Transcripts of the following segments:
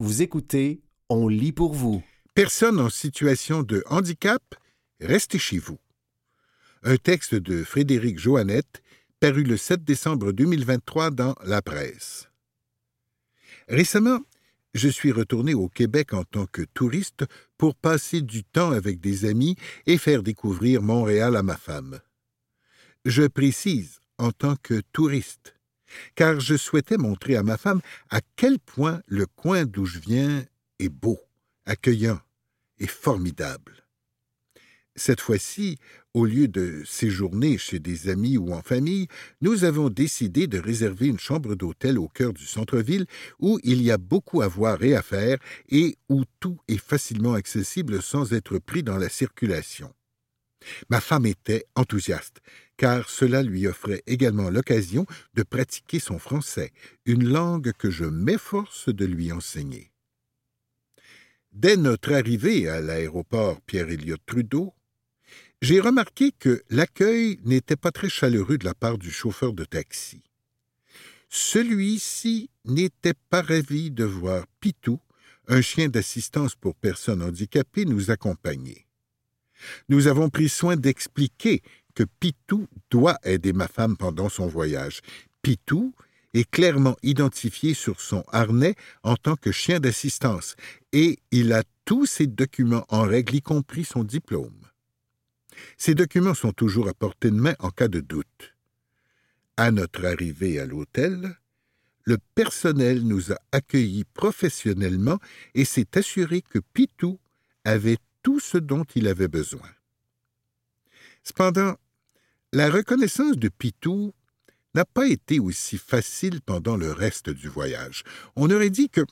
Vous écoutez On lit pour vous. Personne en situation de handicap, restez chez vous. Un texte de Frédéric Joannette, paru le 7 décembre 2023 dans La Presse. Récemment, je suis retourné au Québec en tant que touriste pour passer du temps avec des amis et faire découvrir Montréal à ma femme. Je précise en tant que touriste, car je souhaitais montrer à ma femme à quel point le coin d'où je viens est beau, accueillant et formidable. Cette fois-ci, au lieu de séjourner chez des amis ou en famille, nous avons décidé de réserver une chambre d'hôtel au cœur du centre-ville où il y a beaucoup à voir et à faire et où tout est facilement accessible sans être pris dans la circulation. Ma femme était enthousiaste, car cela lui offrait également l'occasion de pratiquer son français, une langue que je m'efforce de lui enseigner. Dès notre arrivée à l'aéroport Pierre-Éliott Trudeau, j'ai remarqué que l'accueil n'était pas très chaleureux de la part du chauffeur de taxi. Celui-ci n'était pas ravi de voir Pitou, un chien d'assistance pour personnes handicapées, nous accompagner. Nous avons pris soin d'expliquer Pitou doit aider ma femme pendant son voyage. Pitou est clairement identifié sur son harnais en tant que chien d'assistance et il a tous ses documents en règle, y compris son diplôme. Ces documents sont toujours à portée de main en cas de doute. À notre arrivée à l'hôtel, le personnel nous a accueillis professionnellement et s'est assuré que Pitou avait tout ce dont il avait besoin. Cependant, la reconnaissance de Pitou n'a pas été aussi facile pendant le reste du voyage. On aurait dit que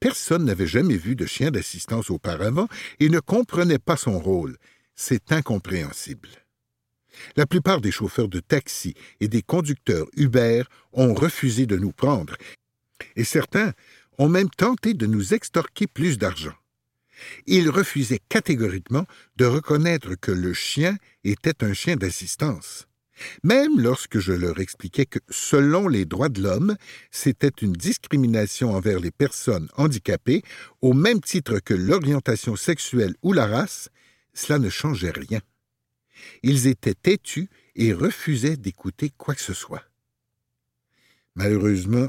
personne n'avait jamais vu de chien d'assistance auparavant et ne comprenait pas son rôle, c'est incompréhensible. La plupart des chauffeurs de taxi et des conducteurs Uber ont refusé de nous prendre, et certains ont même tenté de nous extorquer plus d'argent. Ils refusaient catégoriquement de reconnaître que le chien était un chien d'assistance. Même lorsque je leur expliquais que, selon les droits de l'homme, c'était une discrimination envers les personnes handicapées, au même titre que l'orientation sexuelle ou la race, cela ne changeait rien. Ils étaient têtus et refusaient d'écouter quoi que ce soit. Malheureusement,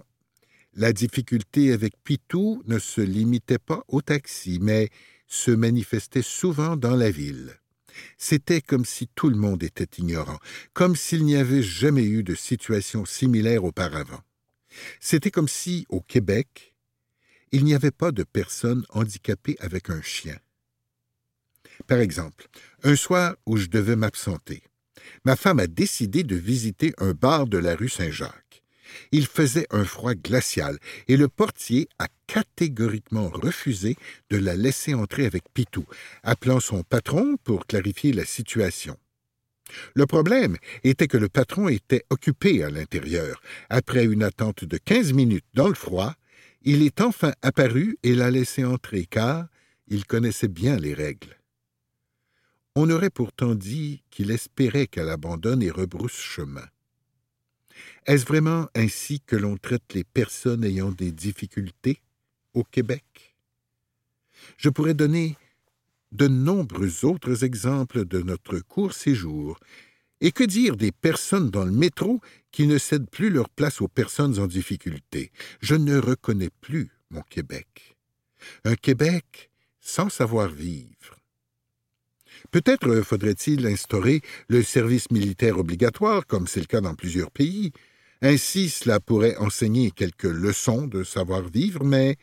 la difficulté avec Pitou ne se limitait pas au taxi, mais se manifestait souvent dans la ville. C'était comme si tout le monde était ignorant, comme s'il n'y avait jamais eu de situation similaire auparavant. C'était comme si, au Québec, il n'y avait pas de personnes handicapées avec un chien. Par exemple, un soir où je devais m'absenter, ma femme a décidé de visiter un bar de la rue Saint-Jacques. Il faisait un froid glacial et le portier a catégoriquement refusé de la laisser entrer avec Pitou, appelant son patron pour clarifier la situation. Le problème était que le patron était occupé à l'intérieur. Après une attente de quinze minutes dans le froid, il est enfin apparu et l'a laissé entrer car il connaissait bien les règles. On aurait pourtant dit qu'il espérait qu'elle abandonne et rebrousse chemin. Est-ce vraiment ainsi que l'on traite les personnes ayant des difficultés au Québec? Je pourrais donner de nombreux autres exemples de notre court séjour. Et que dire des personnes dans le métro qui ne cèdent plus leur place aux personnes en difficulté? Je ne reconnais plus mon Québec. Un Québec sans savoir vivre. Peut-être faudrait-il instaurer le service militaire obligatoire, comme c'est le cas dans plusieurs pays. Ainsi, cela pourrait enseigner quelques leçons de savoir-vivre, mais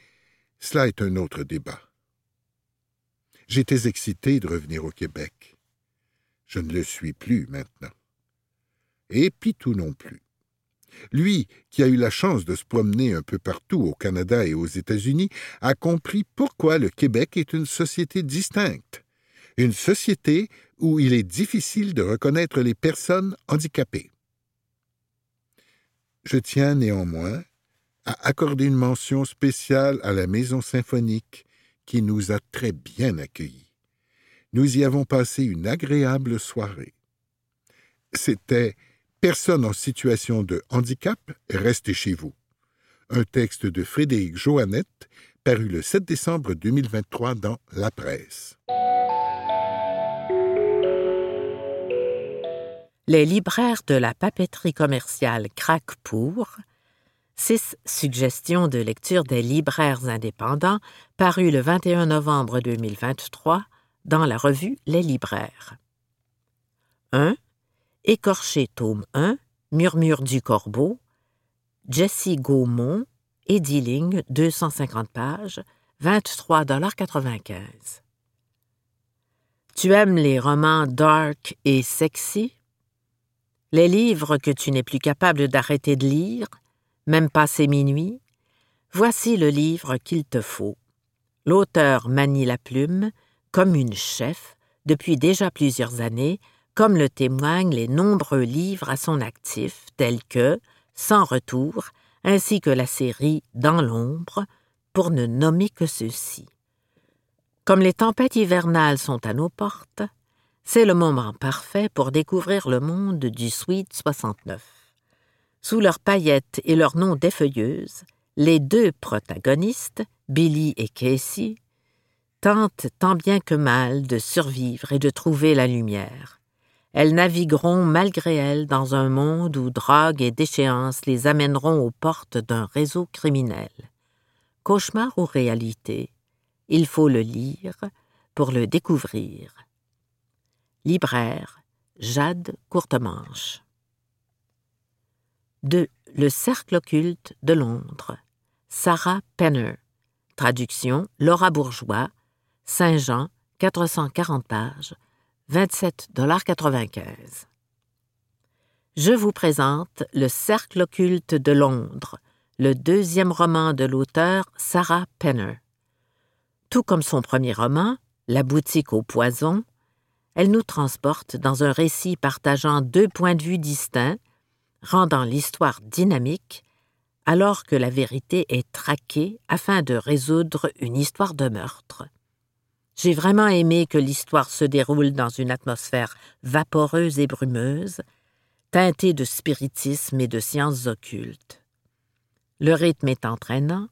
cela est un autre débat. J'étais excité de revenir au Québec. Je ne le suis plus maintenant. Et Pitou non plus. Lui, qui a eu la chance de se promener un peu partout au Canada et aux États-Unis, a compris pourquoi le Québec est une société distincte une société où il est difficile de reconnaître les personnes handicapées. Je tiens néanmoins à accorder une mention spéciale à la Maison symphonique qui nous a très bien accueillis. Nous y avons passé une agréable soirée. C'était Personne en situation de handicap, restez chez vous. Un texte de Frédéric Joannette, paru le 7 décembre 2023 dans La Presse. Les libraires de la papeterie commerciale craquent pour Six suggestions de lecture des libraires indépendants, paru le 21 novembre 2023 dans la revue Les Libraires. 1. Écorché tome 1, Murmure du Corbeau, Jessie Gaumont, Ediling, 250 pages, 23,95 Tu aimes les romans dark et sexy? Les livres que tu n'es plus capable d'arrêter de lire, même passé minuit, voici le livre qu'il te faut. L'auteur manie la plume comme une chef depuis déjà plusieurs années, comme le témoignent les nombreux livres à son actif, tels que Sans retour, ainsi que la série Dans l'ombre, pour ne nommer que ceux-ci. Comme les tempêtes hivernales sont à nos portes, c'est le moment parfait pour découvrir le monde du Sweet 69. Sous leurs paillettes et leurs noms défeuilleuses, les deux protagonistes, Billy et Casey, tentent tant bien que mal de survivre et de trouver la lumière. Elles navigueront malgré elles dans un monde où drogue et déchéance les amèneront aux portes d'un réseau criminel. Cauchemar ou réalité, il faut le lire pour le découvrir. Libraire, Jade Courtemanche. 2. Le cercle occulte de Londres. Sarah Penner. Traduction Laura Bourgeois. Saint-Jean, 440 pages, 27,95 Je vous présente Le cercle occulte de Londres, le deuxième roman de l'auteur Sarah Penner. Tout comme son premier roman, La boutique au poison, elle nous transporte dans un récit partageant deux points de vue distincts, rendant l'histoire dynamique, alors que la vérité est traquée afin de résoudre une histoire de meurtre. J'ai vraiment aimé que l'histoire se déroule dans une atmosphère vaporeuse et brumeuse, teintée de spiritisme et de sciences occultes. Le rythme est entraînant,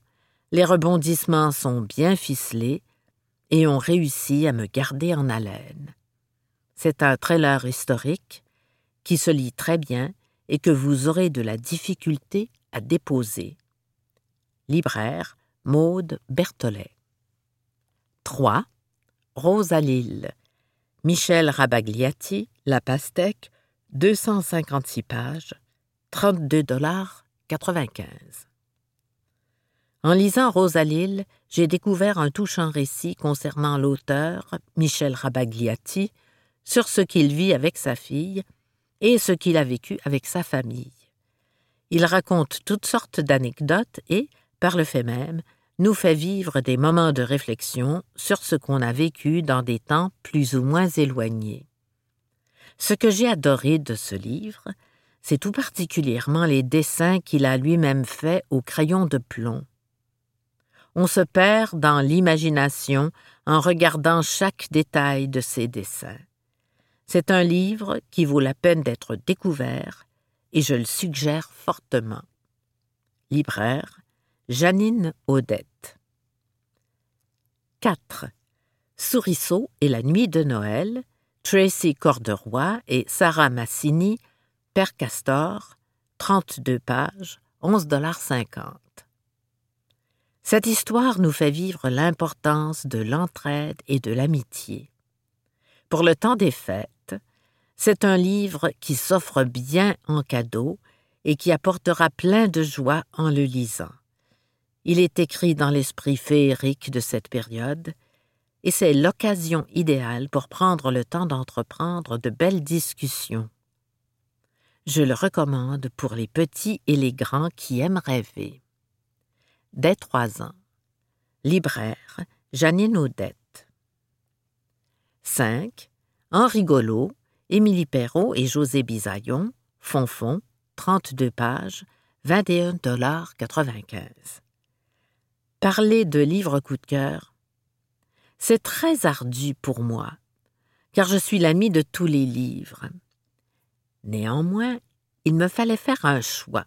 les rebondissements sont bien ficelés et ont réussi à me garder en haleine. C'est un trailer historique qui se lit très bien et que vous aurez de la difficulté à déposer. Libraire Maude Berthollet. 3. Rosalille. Michel Rabagliati, La Pastèque, 256 pages, 32 dollars 95. En lisant Rosalille, j'ai découvert un touchant récit concernant l'auteur, Michel Rabagliati, sur ce qu'il vit avec sa fille et ce qu'il a vécu avec sa famille. Il raconte toutes sortes d'anecdotes et, par le fait même, nous fait vivre des moments de réflexion sur ce qu'on a vécu dans des temps plus ou moins éloignés. Ce que j'ai adoré de ce livre, c'est tout particulièrement les dessins qu'il a lui-même faits au crayon de plomb. On se perd dans l'imagination en regardant chaque détail de ces dessins. C'est un livre qui vaut la peine d'être découvert et je le suggère fortement. Libraire, Janine Odette. 4. Souriceau et la nuit de Noël, Tracy Corderoy et Sarah Massini, Père Castor, 32 pages, 11,50 Cette histoire nous fait vivre l'importance de l'entraide et de l'amitié. Pour le temps des fêtes, c'est un livre qui s'offre bien en cadeau et qui apportera plein de joie en le lisant. Il est écrit dans l'esprit féerique de cette période, et c'est l'occasion idéale pour prendre le temps d'entreprendre de belles discussions. Je le recommande pour les petits et les grands qui aiment rêver. Dès trois ans. Libraire, Janine Odette. 5. Henri Golo, Émilie Perrault et José Bisaillon, Fonfon, 32 pages, 21,95 Parler de livres coup de cœur, c'est très ardu pour moi, car je suis l'ami de tous les livres. Néanmoins, il me fallait faire un choix,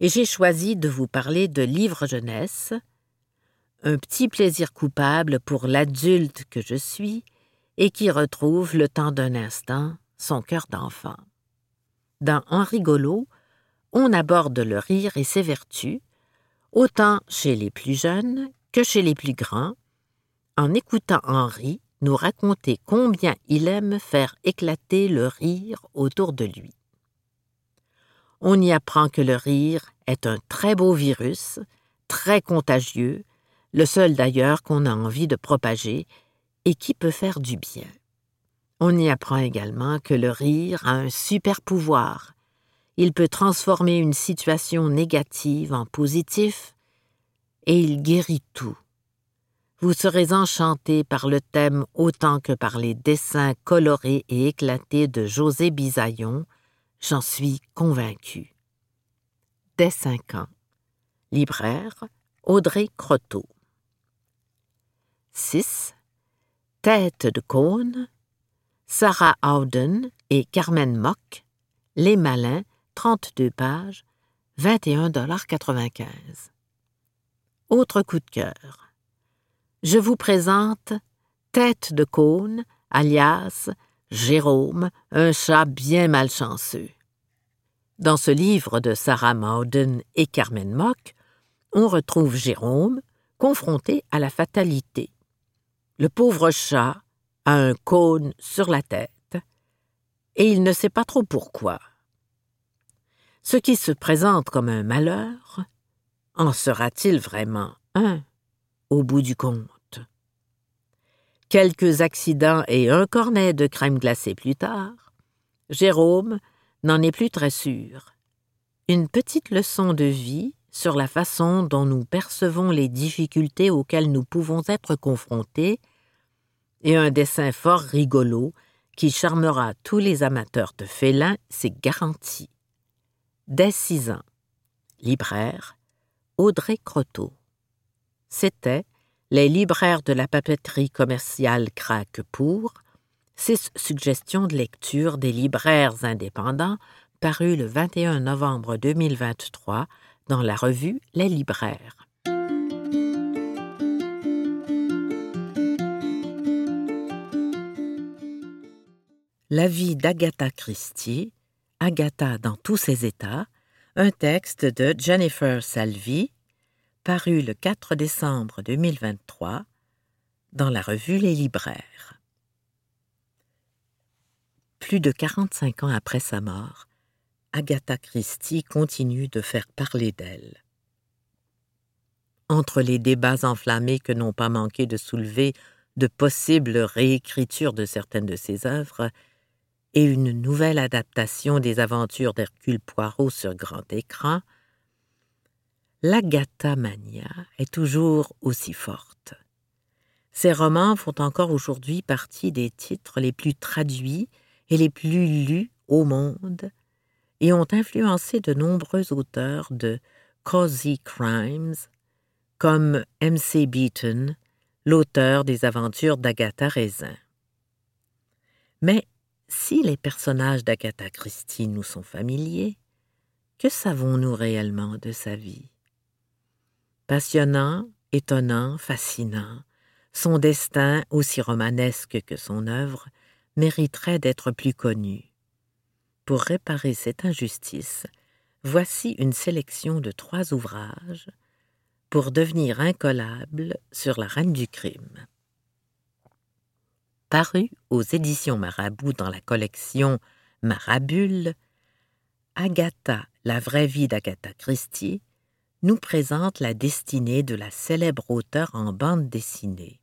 et j'ai choisi de vous parler de livres jeunesse, un petit plaisir coupable pour l'adulte que je suis et qui retrouve le temps d'un instant son cœur d'enfant. Dans Henri Rigolo, on aborde le rire et ses vertus, autant chez les plus jeunes que chez les plus grands, en écoutant Henri nous raconter combien il aime faire éclater le rire autour de lui. On y apprend que le rire est un très beau virus, très contagieux, le seul d'ailleurs qu'on a envie de propager et qui peut faire du bien. On y apprend également que le rire a un super pouvoir. Il peut transformer une situation négative en positif et il guérit tout. Vous serez enchanté par le thème autant que par les dessins colorés et éclatés de José Bisaillon, j'en suis convaincu. Dès cinq ans. Libraire Audrey Croteau. 6. Tête de cône, Sarah Auden et Carmen Mock, Les Malins, 32 pages, 21,95 Autre coup de cœur. Je vous présente Tête de cône, alias Jérôme, un chat bien malchanceux. Dans ce livre de Sarah Mauden et Carmen Mock, on retrouve Jérôme confronté à la fatalité. Le pauvre chat a un cône sur la tête et il ne sait pas trop pourquoi. Ce qui se présente comme un malheur, en sera-t-il vraiment un au bout du compte? Quelques accidents et un cornet de crème glacée plus tard, Jérôme n'en est plus très sûr. Une petite leçon de vie sur la façon dont nous percevons les difficultés auxquelles nous pouvons être confrontés, et un dessin fort rigolo qui charmera tous les amateurs de félins, c'est garanti. Dès six ans. Libraire Audrey Croteau. C'était Les libraires de la papeterie commerciale craquent pour, six suggestions de lecture des libraires indépendants paru le 21 novembre 2023 dans la revue Les Libraires. La vie d'Agatha Christie, Agatha dans tous ses états, un texte de Jennifer Salvi, paru le 4 décembre 2023 dans la revue Les Libraires. Plus de 45 ans après sa mort, Agatha Christie continue de faire parler d'elle. Entre les débats enflammés que n'ont pas manqué de soulever de possibles réécritures de certaines de ses œuvres, et une nouvelle adaptation des aventures d'Hercule Poirot sur grand écran, l'Agatha Mania est toujours aussi forte. Ses romans font encore aujourd'hui partie des titres les plus traduits et les plus lus au monde et ont influencé de nombreux auteurs de cozy crimes, comme M.C. Beaton, l'auteur des aventures d'Agatha Raisin. Mais si les personnages d'Agatha Christie nous sont familiers, que savons-nous réellement de sa vie? Passionnant, étonnant, fascinant, son destin, aussi romanesque que son œuvre, mériterait d'être plus connu. Pour réparer cette injustice, voici une sélection de trois ouvrages pour devenir incollable sur la reine du crime. Paru aux éditions Marabout dans la collection Marabule, Agatha, la vraie vie d'Agatha Christie, nous présente la destinée de la célèbre auteure en bande dessinée.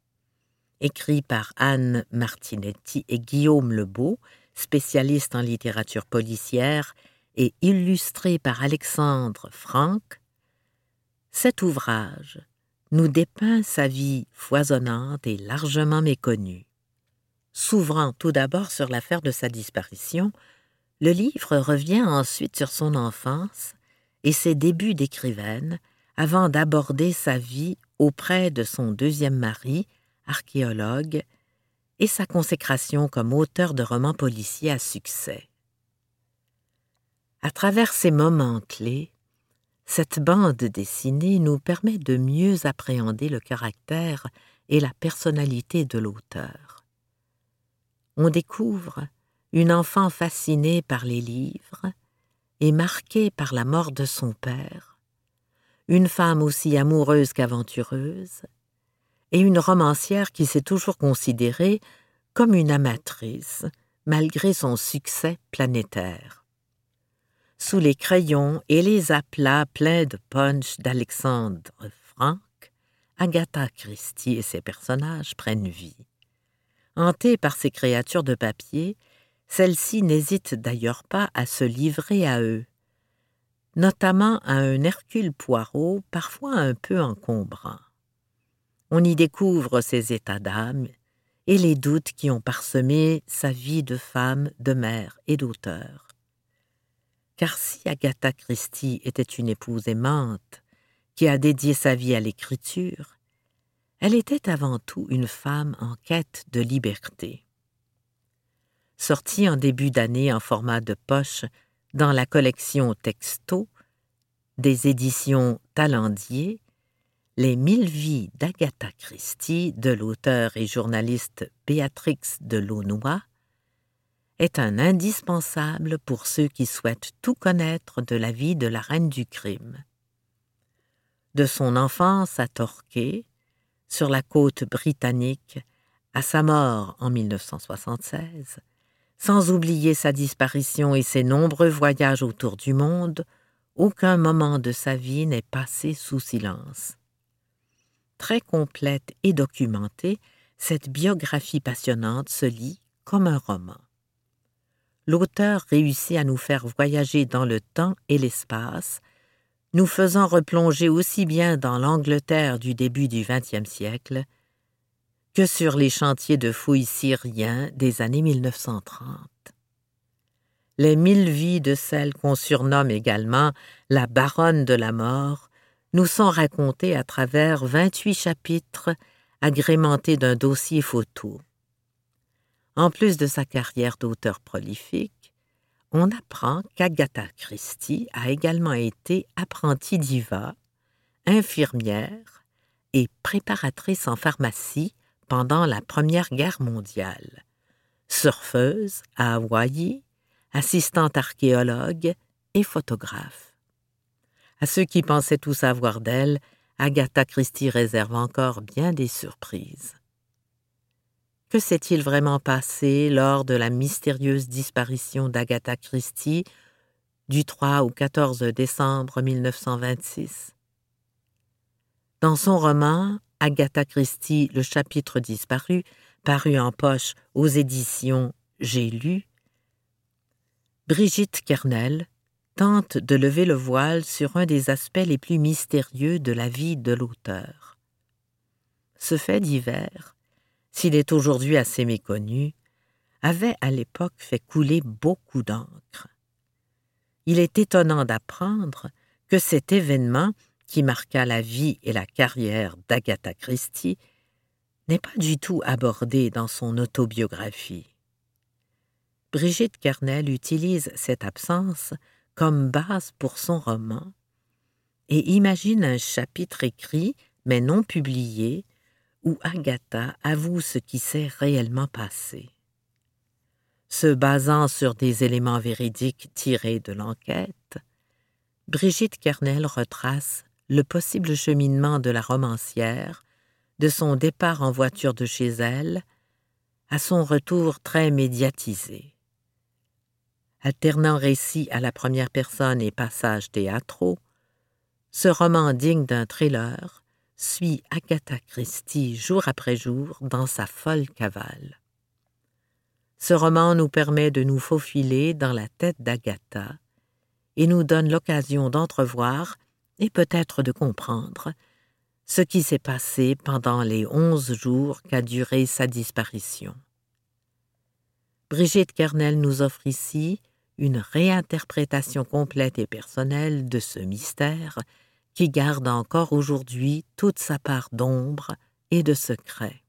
Écrit par Anne Martinetti et Guillaume Lebeau, spécialiste en littérature policière et illustré par Alexandre Franck, cet ouvrage nous dépeint sa vie foisonnante et largement méconnue. S'ouvrant tout d'abord sur l'affaire de sa disparition, le livre revient ensuite sur son enfance et ses débuts d'écrivaine avant d'aborder sa vie auprès de son deuxième mari, archéologue, et sa consécration comme auteur de romans policiers à succès. À travers ces moments clés, cette bande dessinée nous permet de mieux appréhender le caractère et la personnalité de l'auteur. On découvre une enfant fascinée par les livres et marquée par la mort de son père, une femme aussi amoureuse qu'aventureuse, et une romancière qui s'est toujours considérée comme une amatrice, malgré son succès planétaire. Sous les crayons et les aplats pleins de punch d'Alexandre Frank, Agatha Christie et ses personnages prennent vie. Hantée par ces créatures de papier, celle-ci n'hésite d'ailleurs pas à se livrer à eux, notamment à un Hercule Poirot parfois un peu encombrant. On y découvre ses états d'âme et les doutes qui ont parsemé sa vie de femme, de mère et d'auteur. Car si Agatha Christie était une épouse aimante, qui a dédié sa vie à l'écriture, elle était avant tout une femme en quête de liberté. Sortie en début d'année en format de poche dans la collection Texto des éditions Talendier, Les mille vies d'Agatha Christie de l'auteur et journaliste Béatrix de Launois est un indispensable pour ceux qui souhaitent tout connaître de la vie de la reine du crime de son enfance à Torquay, sur la côte britannique, à sa mort en 1976, sans oublier sa disparition et ses nombreux voyages autour du monde, aucun moment de sa vie n'est passé sous silence. Très complète et documentée, cette biographie passionnante se lit comme un roman. L'auteur réussit à nous faire voyager dans le temps et l'espace nous faisant replonger aussi bien dans l'Angleterre du début du XXe siècle que sur les chantiers de fouilles syriens des années 1930. Les mille vies de celle qu'on surnomme également la baronne de la mort nous sont racontées à travers 28 chapitres agrémentés d'un dossier photo. En plus de sa carrière d'auteur prolifique, on apprend qu'Agatha Christie a également été apprentie diva, infirmière et préparatrice en pharmacie pendant la Première Guerre mondiale, surfeuse à Hawaï, assistante archéologue et photographe. À ceux qui pensaient tout savoir d'elle, Agatha Christie réserve encore bien des surprises. Que s'est-il vraiment passé lors de la mystérieuse disparition d'Agatha Christie du 3 au 14 décembre 1926 Dans son roman Agatha Christie, le chapitre disparu, paru en poche aux éditions J'ai lu, Brigitte Kernel tente de lever le voile sur un des aspects les plus mystérieux de la vie de l'auteur. Ce fait divers s'il est aujourd'hui assez méconnu, avait à l'époque fait couler beaucoup d'encre. Il est étonnant d'apprendre que cet événement, qui marqua la vie et la carrière d'Agatha Christie, n'est pas du tout abordé dans son autobiographie. Brigitte Kernel utilise cette absence comme base pour son roman et imagine un chapitre écrit mais non publié où Agatha avoue ce qui s'est réellement passé. Se basant sur des éléments véridiques tirés de l'enquête, Brigitte Kernel retrace le possible cheminement de la romancière de son départ en voiture de chez elle à son retour très médiatisé. Alternant récits à la première personne et passages théâtraux, ce roman digne d'un thriller suit Agatha Christie jour après jour dans sa folle cavale. Ce roman nous permet de nous faufiler dans la tête d'Agatha et nous donne l'occasion d'entrevoir et peut-être de comprendre ce qui s'est passé pendant les onze jours qu'a duré sa disparition. Brigitte Kernel nous offre ici une réinterprétation complète et personnelle de ce mystère qui garde encore aujourd'hui toute sa part d'ombre et de secret.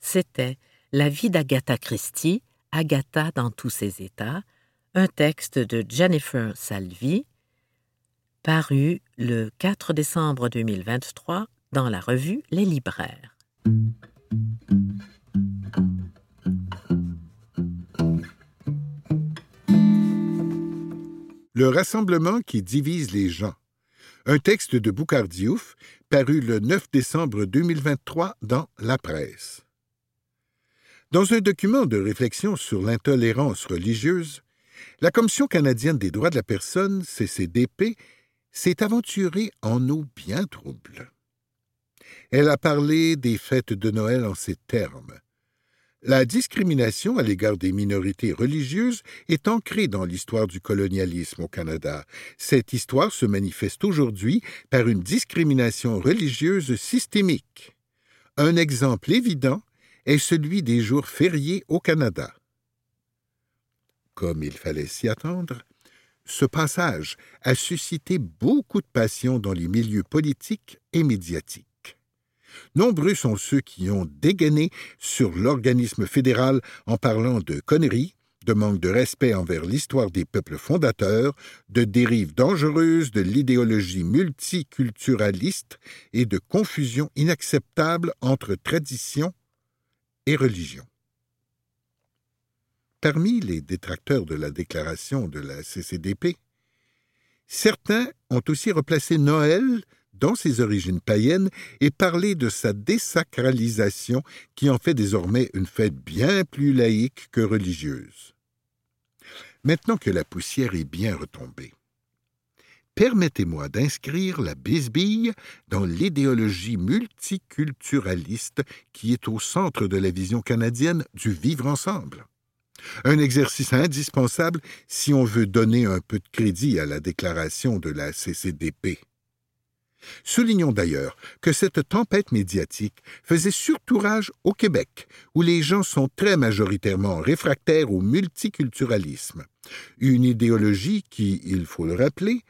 C'était La vie d'Agatha Christie, Agatha dans tous ses états, un texte de Jennifer Salvi, paru le 4 décembre 2023 dans la revue Les Libraires. Le rassemblement qui divise les gens. Un texte de Boukhar Diouf paru le 9 décembre 2023 dans La Presse. Dans un document de réflexion sur l'intolérance religieuse, la Commission canadienne des droits de la personne, CCDP, s'est aventurée en eau bien trouble. Elle a parlé des fêtes de Noël en ces termes. La discrimination à l'égard des minorités religieuses est ancrée dans l'histoire du colonialisme au Canada. Cette histoire se manifeste aujourd'hui par une discrimination religieuse systémique. Un exemple évident est celui des jours fériés au Canada. Comme il fallait s'y attendre, ce passage a suscité beaucoup de passion dans les milieux politiques et médiatiques. Nombreux sont ceux qui ont dégainé sur l'organisme fédéral en parlant de conneries, de manque de respect envers l'histoire des peuples fondateurs, de dérives dangereuses de l'idéologie multiculturaliste et de confusion inacceptable entre tradition et religion. Parmi les détracteurs de la déclaration de la CCDP, certains ont aussi replacé Noël dans ses origines païennes et parlé de sa désacralisation qui en fait désormais une fête bien plus laïque que religieuse. Maintenant que la poussière est bien retombée, permettez-moi d'inscrire la bisbille dans l'idéologie multiculturaliste qui est au centre de la vision canadienne du vivre ensemble. Un exercice indispensable si on veut donner un peu de crédit à la déclaration de la CCDP. Soulignons d'ailleurs que cette tempête médiatique faisait surtout rage au Québec, où les gens sont très majoritairement réfractaires au multiculturalisme, une idéologie qui, il faut le rappeler,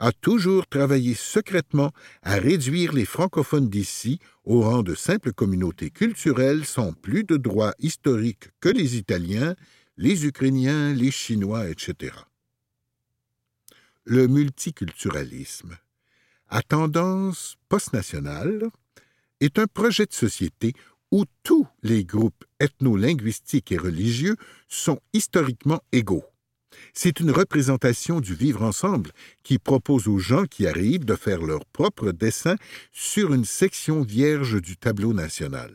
a toujours travaillé secrètement à réduire les francophones d'ici au rang de simples communautés culturelles sans plus de droits historiques que les Italiens, les Ukrainiens, les Chinois, etc. Le multiculturalisme, à tendance post-nationale, est un projet de société où tous les groupes ethno-linguistiques et religieux sont historiquement égaux. C'est une représentation du vivre ensemble qui propose aux gens qui arrivent de faire leur propre dessin sur une section vierge du tableau national.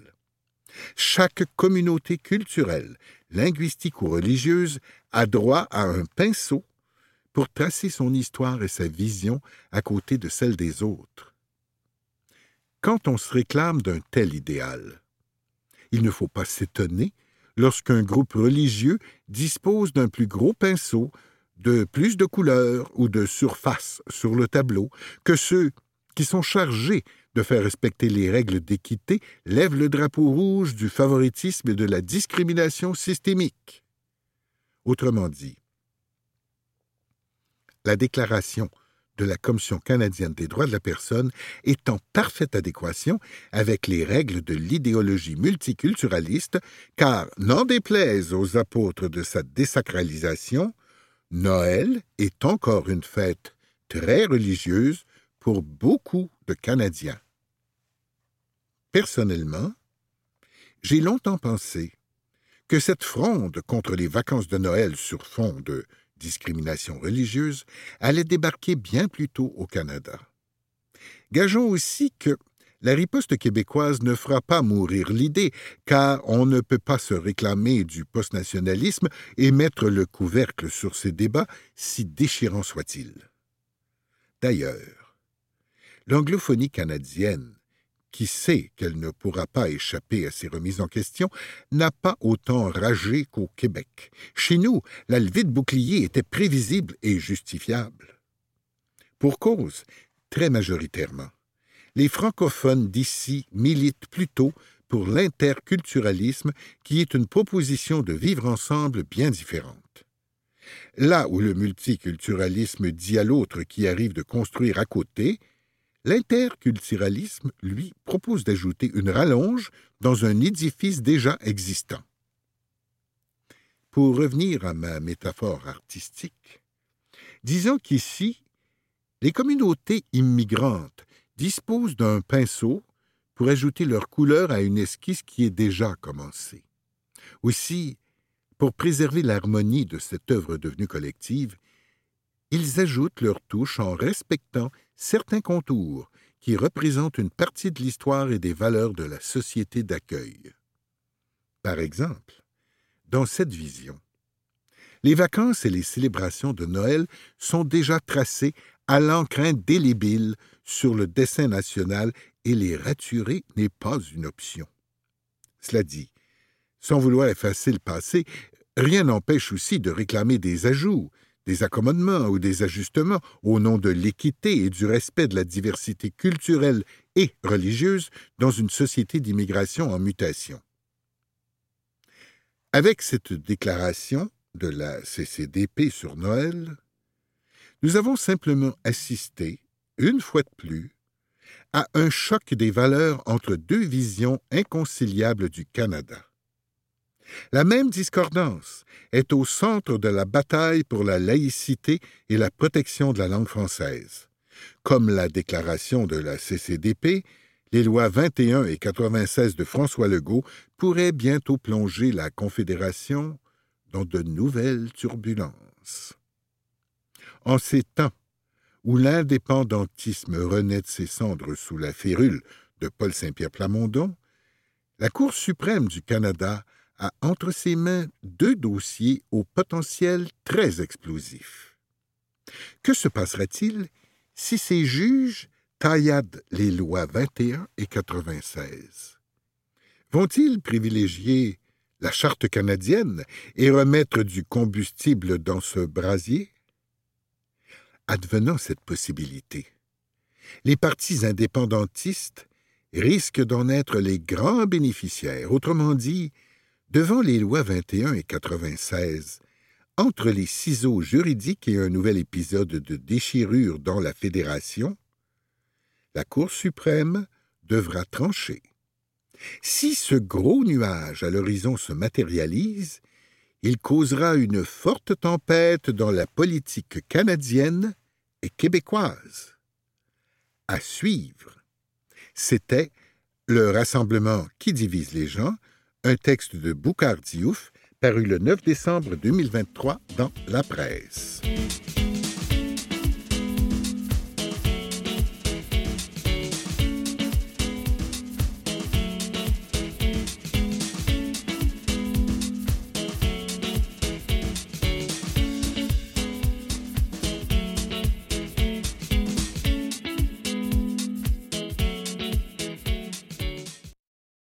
Chaque communauté culturelle, linguistique ou religieuse a droit à un pinceau pour tracer son histoire et sa vision à côté de celle des autres. Quand on se réclame d'un tel idéal, il ne faut pas s'étonner lorsqu'un groupe religieux dispose d'un plus gros pinceau, de plus de couleurs ou de surface sur le tableau que ceux qui sont chargés de faire respecter les règles d'équité lèvent le drapeau rouge du favoritisme et de la discrimination systémique. Autrement dit, la déclaration de la Commission canadienne des droits de la personne est en parfaite adéquation avec les règles de l'idéologie multiculturaliste, car, n'en déplaise aux apôtres de sa désacralisation, Noël est encore une fête très religieuse pour beaucoup de Canadiens. Personnellement, j'ai longtemps pensé que cette fronde contre les vacances de Noël sur fond de discrimination religieuse, allait débarquer bien plus tôt au Canada. Gageons aussi que la riposte québécoise ne fera pas mourir l'idée, car on ne peut pas se réclamer du postnationalisme et mettre le couvercle sur ces débats, si déchirants soient-ils. D'ailleurs, l'anglophonie canadienne qui sait qu'elle ne pourra pas échapper à ces remises en question, n'a pas autant ragé qu'au Québec. Chez nous, la levée de bouclier était prévisible et justifiable. Pour cause, très majoritairement, les francophones d'ici militent plutôt pour l'interculturalisme, qui est une proposition de vivre ensemble bien différente. Là où le multiculturalisme dit à l'autre qui arrive de construire à côté, L'interculturalisme, lui, propose d'ajouter une rallonge dans un édifice déjà existant. Pour revenir à ma métaphore artistique, disons qu'ici, les communautés immigrantes disposent d'un pinceau pour ajouter leur couleur à une esquisse qui est déjà commencée. Aussi, pour préserver l'harmonie de cette œuvre devenue collective, ils ajoutent leur touche en respectant certains contours qui représentent une partie de l'histoire et des valeurs de la société d'accueil. Par exemple, dans cette vision, les vacances et les célébrations de Noël sont déjà tracées à l'encre indélébile sur le dessin national et les raturer n'est pas une option. Cela dit, sans vouloir effacer le passé, rien n'empêche aussi de réclamer des ajouts, des accommodements ou des ajustements au nom de l'équité et du respect de la diversité culturelle et religieuse dans une société d'immigration en mutation. Avec cette déclaration de la CCDP sur Noël, nous avons simplement assisté, une fois de plus, à un choc des valeurs entre deux visions inconciliables du Canada. La même discordance est au centre de la bataille pour la laïcité et la protection de la langue française. Comme la déclaration de la CCDP, les lois 21 et 96 de François Legault pourraient bientôt plonger la Confédération dans de nouvelles turbulences. En ces temps où l'indépendantisme renaît de ses cendres sous la férule de Paul Saint-Pierre Plamondon, la Cour suprême du Canada a entre ses mains deux dossiers au potentiel très explosif. Que se passera-t-il si ces juges tailladent les lois 21 et 96? Vont-ils privilégier la charte canadienne et remettre du combustible dans ce brasier? Advenant cette possibilité, les partis indépendantistes risquent d'en être les grands bénéficiaires, autrement dit, devant les lois 21 et 96, entre les ciseaux juridiques et un nouvel épisode de déchirure dans la Fédération, la Cour suprême devra trancher. Si ce gros nuage à l'horizon se matérialise, il causera une forte tempête dans la politique canadienne et québécoise. À suivre. C'était le rassemblement qui divise les gens, un texte de Boucard Diouf paru le 9 décembre 2023 dans La Presse.